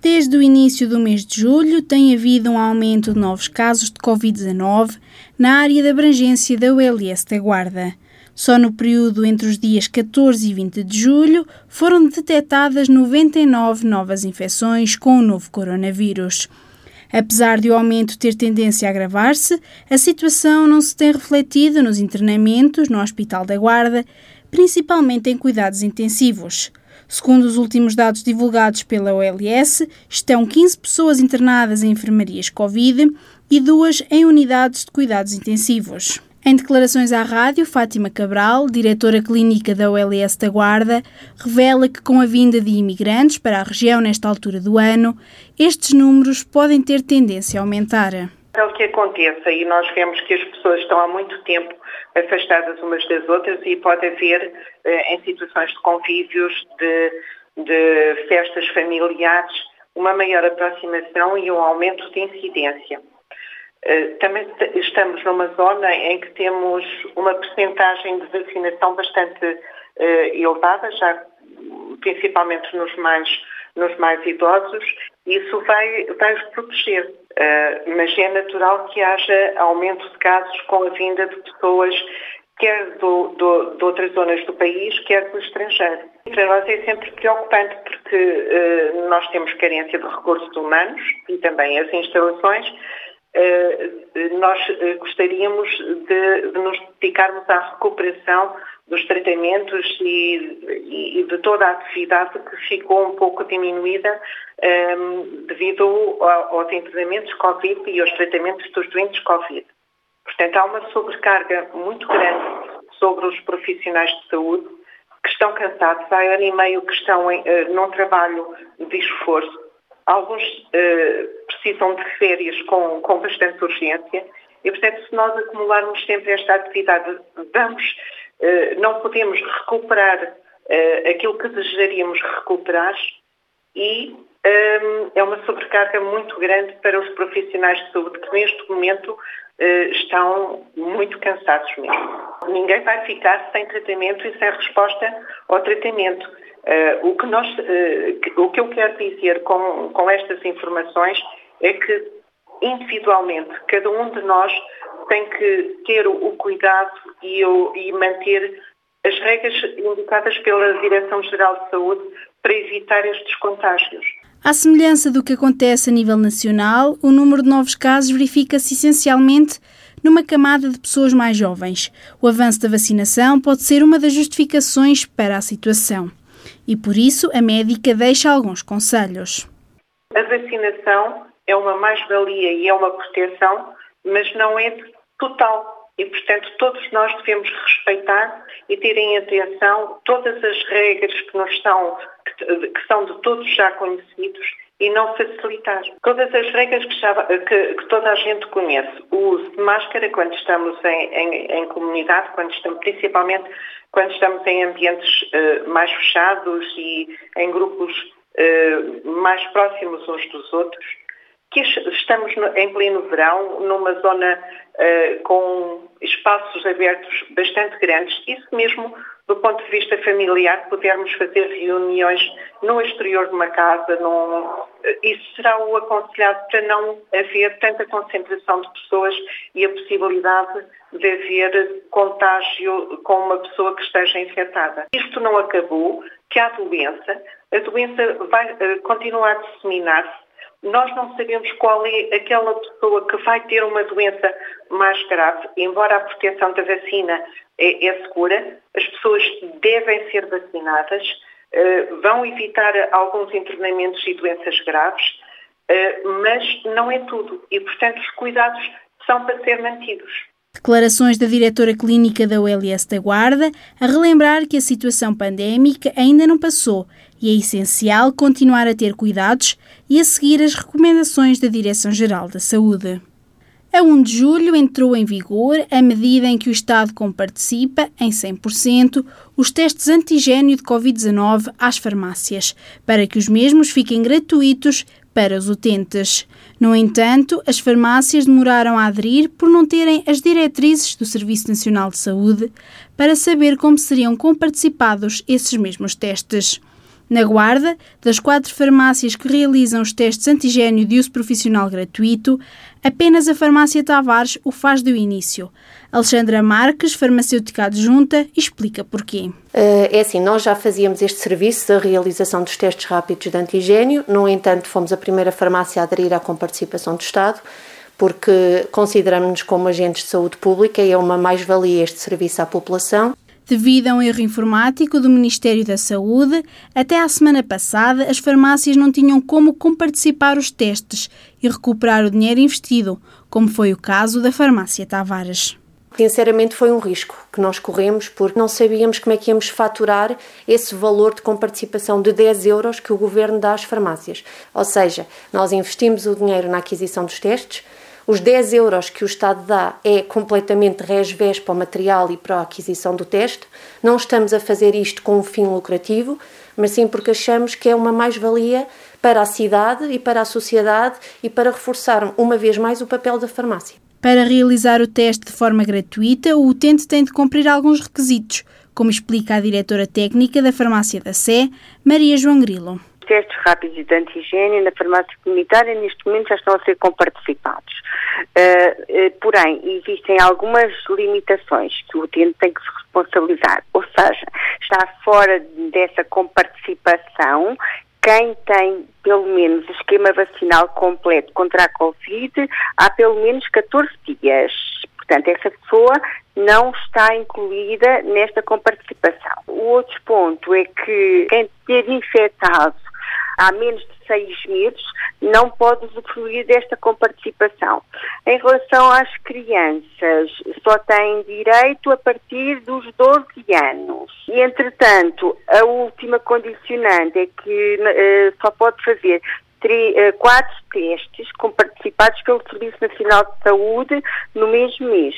Desde o início do mês de julho, tem havido um aumento de novos casos de Covid-19 na área de abrangência da ULS da Guarda. Só no período entre os dias 14 e 20 de julho foram detectadas 99 novas infecções com o novo coronavírus. Apesar de o aumento ter tendência a agravar-se, a situação não se tem refletido nos internamentos no Hospital da Guarda, principalmente em cuidados intensivos. Segundo os últimos dados divulgados pela OLS, estão 15 pessoas internadas em enfermarias Covid e duas em unidades de cuidados intensivos. Em declarações à rádio, Fátima Cabral, diretora clínica da OLS da Guarda, revela que com a vinda de imigrantes para a região nesta altura do ano, estes números podem ter tendência a aumentar. É o que acontece e nós vemos que as pessoas estão há muito tempo afastadas umas das outras e pode haver, eh, em situações de convívios, de, de festas familiares, uma maior aproximação e um aumento de incidência. Eh, também estamos numa zona em que temos uma percentagem de vacinação bastante eh, elevada, já principalmente nos mais, nos mais idosos, isso vai, vai os proteger. Uh, mas é natural que haja aumento de casos com a vinda de pessoas quer do, do, de outras zonas do país, quer do estrangeiro. Para nós é sempre preocupante porque uh, nós temos carência de recursos humanos e também as instalações. Uh, nós gostaríamos de, de, nos dedicarmos à recuperação dos tratamentos e, e, de toda a atividade que ficou um pouco diminuída um, ehm, devido aos internamentos Covid e aos tratamentos dos doentes Covid. Portanto, há uma sobrecarga muito grande sobre os profissionais de saúde que estão cansados, há ano e meio que estão em, uh, num trabalho de esforço. Alguns uh, precisam de férias com, com bastante urgência e, portanto, se nós acumularmos sempre esta atividade, vamos eh, não podemos recuperar eh, aquilo que desejaríamos recuperar e ehm, é uma sobrecarga muito grande para os profissionais de saúde que neste momento eh, estão muito cansados mesmo. Ninguém vai ficar sem tratamento e sem resposta ao tratamento. o, que nós, o que eu quero dizer com, com estas informações é que individualmente cada um de nós tem que ter o cuidado e, o, e manter as regras indicadas pela Direção-Geral de Saúde para evitar estes contágios. À semelhança do que acontece a nível nacional, o número de novos casos verifica-se essencialmente numa camada de pessoas mais jovens. O avanço da vacinação pode ser uma das justificações para a situação. E por isso a médica deixa alguns conselhos. A vacinação é uma mais-valia e é uma proteção, mas não é total. E, portanto, todos nós devemos respeitar e ter em atenção todas as regras que, nos são, que, que são de todos já conhecidos e não facilitar. Todas as regras que, já, que, que, toda a gente conhece. O uso de máscara quando estamos em, em, em comunidade, quando estamos, principalmente quando estamos em ambientes uh, mais fechados e em grupos uh, mais próximos uns dos outros que estamos em pleno verão, numa zona uh, com espaços abertos bastante grandes, isso mesmo do ponto de vista familiar, pudermos fazer reuniões no exterior de uma casa, num, isso será o aconselhado para não haver tanta concentração de pessoas e a possibilidade de haver contágio com uma pessoa que esteja infectada. Isto não acabou, que há doença, a doença vai uh, continuar a disseminar-se nós não sabemos qual é aquela pessoa que vai ter uma doença mais grave, embora a proteção da vacina é, é segura, as pessoas devem ser vacinadas, uh, vão evitar alguns internamentos e doenças graves, uh, mas não é tudo. E, portanto, os cuidados são para ser mantidos. Declarações da diretora clínica da ULS da Guarda a relembrar que a situação pandémica ainda não passou e é essencial continuar a ter cuidados e a seguir as recomendações da Direção-Geral da Saúde. A 1 de julho entrou em vigor a medida em que o Estado comparticipa, em 100%, os testes antigênio de Covid-19 às farmácias, para que os mesmos fiquem gratuitos para os utentes. No entanto, as farmácias demoraram a aderir por não terem as diretrizes do Serviço Nacional de Saúde para saber como seriam comparticipados esses mesmos testes. Na Guarda, das quatro farmácias que realizam os testes antigênio de uso profissional gratuito, apenas a farmácia Tavares o faz do início. Alexandra Marques, farmacêutica adjunta, explica porquê. Eh, é assim, nós já fazíamos este serviço da realização dos testes rápidos de antigênio, no entanto, fomos a primeira farmácia a aderir à comparticipação do Estado, porque consideramos-nos como agentes de saúde pública e é uma mais-valia este serviço à população. Devido a um erro informático do Ministério da Saúde, até à semana passada as farmácias não tinham como comparticipar os testes e recuperar o dinheiro investido, como foi o caso da farmácia Tavares. Sinceramente, foi um risco que nós corremos porque não sabíamos como é que íamos faturar esse valor de comparticipação de 10 euros que o governo dá às farmácias. Ou seja, nós investimos o dinheiro na aquisição dos testes, os 10 euros que o Estado dá é completamente resvés para o material e para a aquisição do teste. Não estamos a fazer isto com um fim lucrativo, mas sim porque achamos que é uma mais-valia para a cidade e para a sociedade e para reforçar uma vez mais o papel da farmácia. Para realizar o teste de forma gratuita, o utente tem de cumprir alguns requisitos, como explica a diretora técnica da Farmácia da Sé, Maria João Grilo testes rápidos de antigênio na farmácia comunitária neste momento já estão a ser comparticipados. Uh, uh, porém, existem algumas limitações que o utente tem que se responsabilizar, ou seja, está fora dessa comparticipação quem tem pelo menos o esquema vacinal completo contra a Covid há pelo menos 14 dias. Portanto, essa pessoa não está incluída nesta comparticipação. O outro ponto é que quem ter infectado há menos de seis meses, não pode usufruir desta comparticipação. Em relação às crianças, só têm direito a partir dos 12 anos. E, entretanto, a última condicionante é que uh, só pode fazer eh, quatro testes comparticipados pelo Serviço Nacional de Saúde no mesmo mês.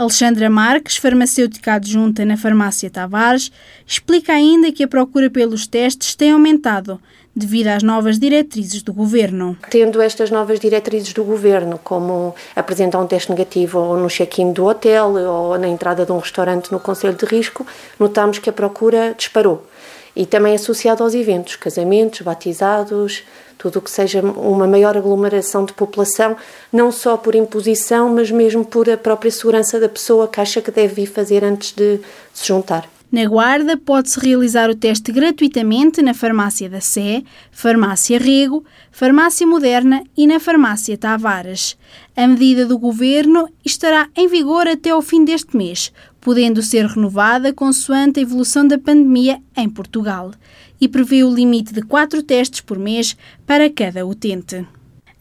Alexandra Marques, farmacêutica adjunta na farmácia Tavares, explica ainda que a procura pelos testes tem aumentado devido às novas diretrizes do governo. Tendo estas novas diretrizes do governo, como apresentar um teste negativo ou no check-in do hotel ou na entrada de um restaurante no Conselho de Risco, notamos que a procura disparou. E também associado aos eventos, casamentos, batizados, tudo o que seja uma maior aglomeração de população, não só por imposição, mas mesmo por a própria segurança da pessoa que acha que deve ir fazer antes de se juntar. Na Guarda, pode-se realizar o teste gratuitamente na Farmácia da Sé, Farmácia Rego, Farmácia Moderna e na Farmácia Tavares. A medida do Governo estará em vigor até ao fim deste mês, podendo ser renovada consoante a evolução da pandemia em Portugal, e prevê o limite de quatro testes por mês para cada utente.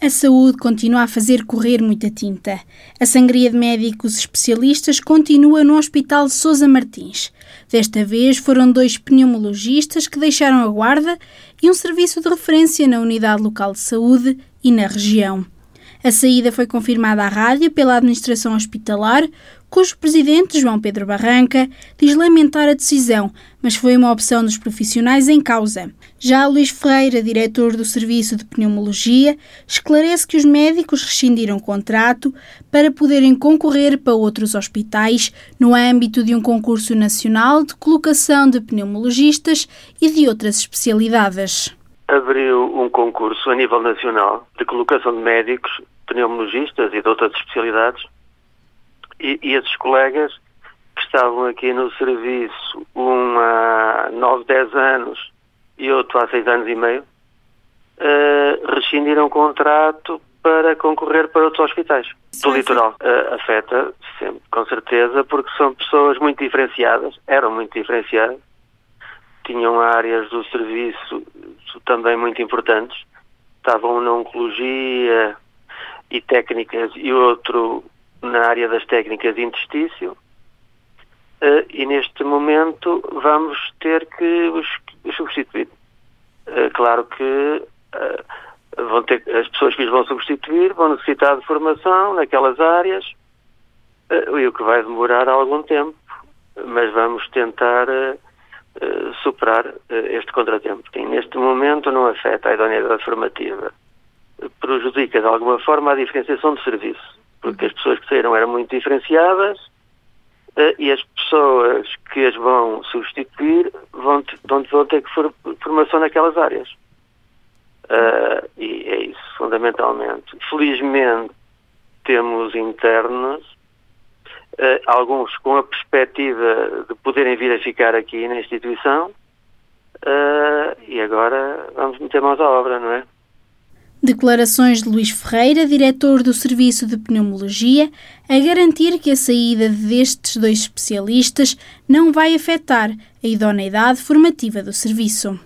A saúde continua a fazer correr muita tinta. A sangria de médicos especialistas continua no Hospital Sousa Martins. Desta vez foram dois pneumologistas que deixaram a guarda e um serviço de referência na unidade local de saúde e na região. A saída foi confirmada à rádio pela administração hospitalar, cujo presidente, João Pedro Barranca, diz lamentar a decisão, mas foi uma opção dos profissionais em causa. Já Luís Ferreira, diretor do Serviço de Pneumologia, esclarece que os médicos rescindiram o contrato para poderem concorrer para outros hospitais no âmbito de um concurso nacional de colocação de pneumologistas e de outras especialidades. Abriu um concurso a nível nacional de colocação de médicos, pneumologistas e de outras especialidades e, e esses colegas que estavam aqui no serviço há 9, 10 anos e outro há seis anos e meio, uh, rescindiram o contrato para concorrer para outros hospitais do litoral. Uh, afeta sempre, com certeza, porque são pessoas muito diferenciadas, eram muito diferenciadas, tinham áreas do serviço também muito importantes, estavam na oncologia e técnicas e outro na área das técnicas de intestício uh, e neste momento vamos ter que os, substituir. Uh, claro que uh, vão ter, as pessoas que os vão substituir vão necessitar de formação naquelas áreas e o que vai demorar algum tempo, mas vamos tentar superar este contratempo. Que neste momento não afeta a idoneidade formativa, prejudica de alguma forma a diferenciação de serviço porque as pessoas que saíram eram muito diferenciadas, e as pessoas que as vão substituir vão, vão, ter que for, formação naquelas áreas. Uh, e é isso, fundamentalmente. Felizmente, temos internos, uh, alguns com a perspectiva de poderem vir a ficar aqui na instituição, uh, e agora vamos meter mãos à obra, não é? Declarações de Luís Ferreira, diretor do Serviço de Pneumologia, a garantir que a saída destes dois especialistas não vai afetar a idoneidade formativa do serviço.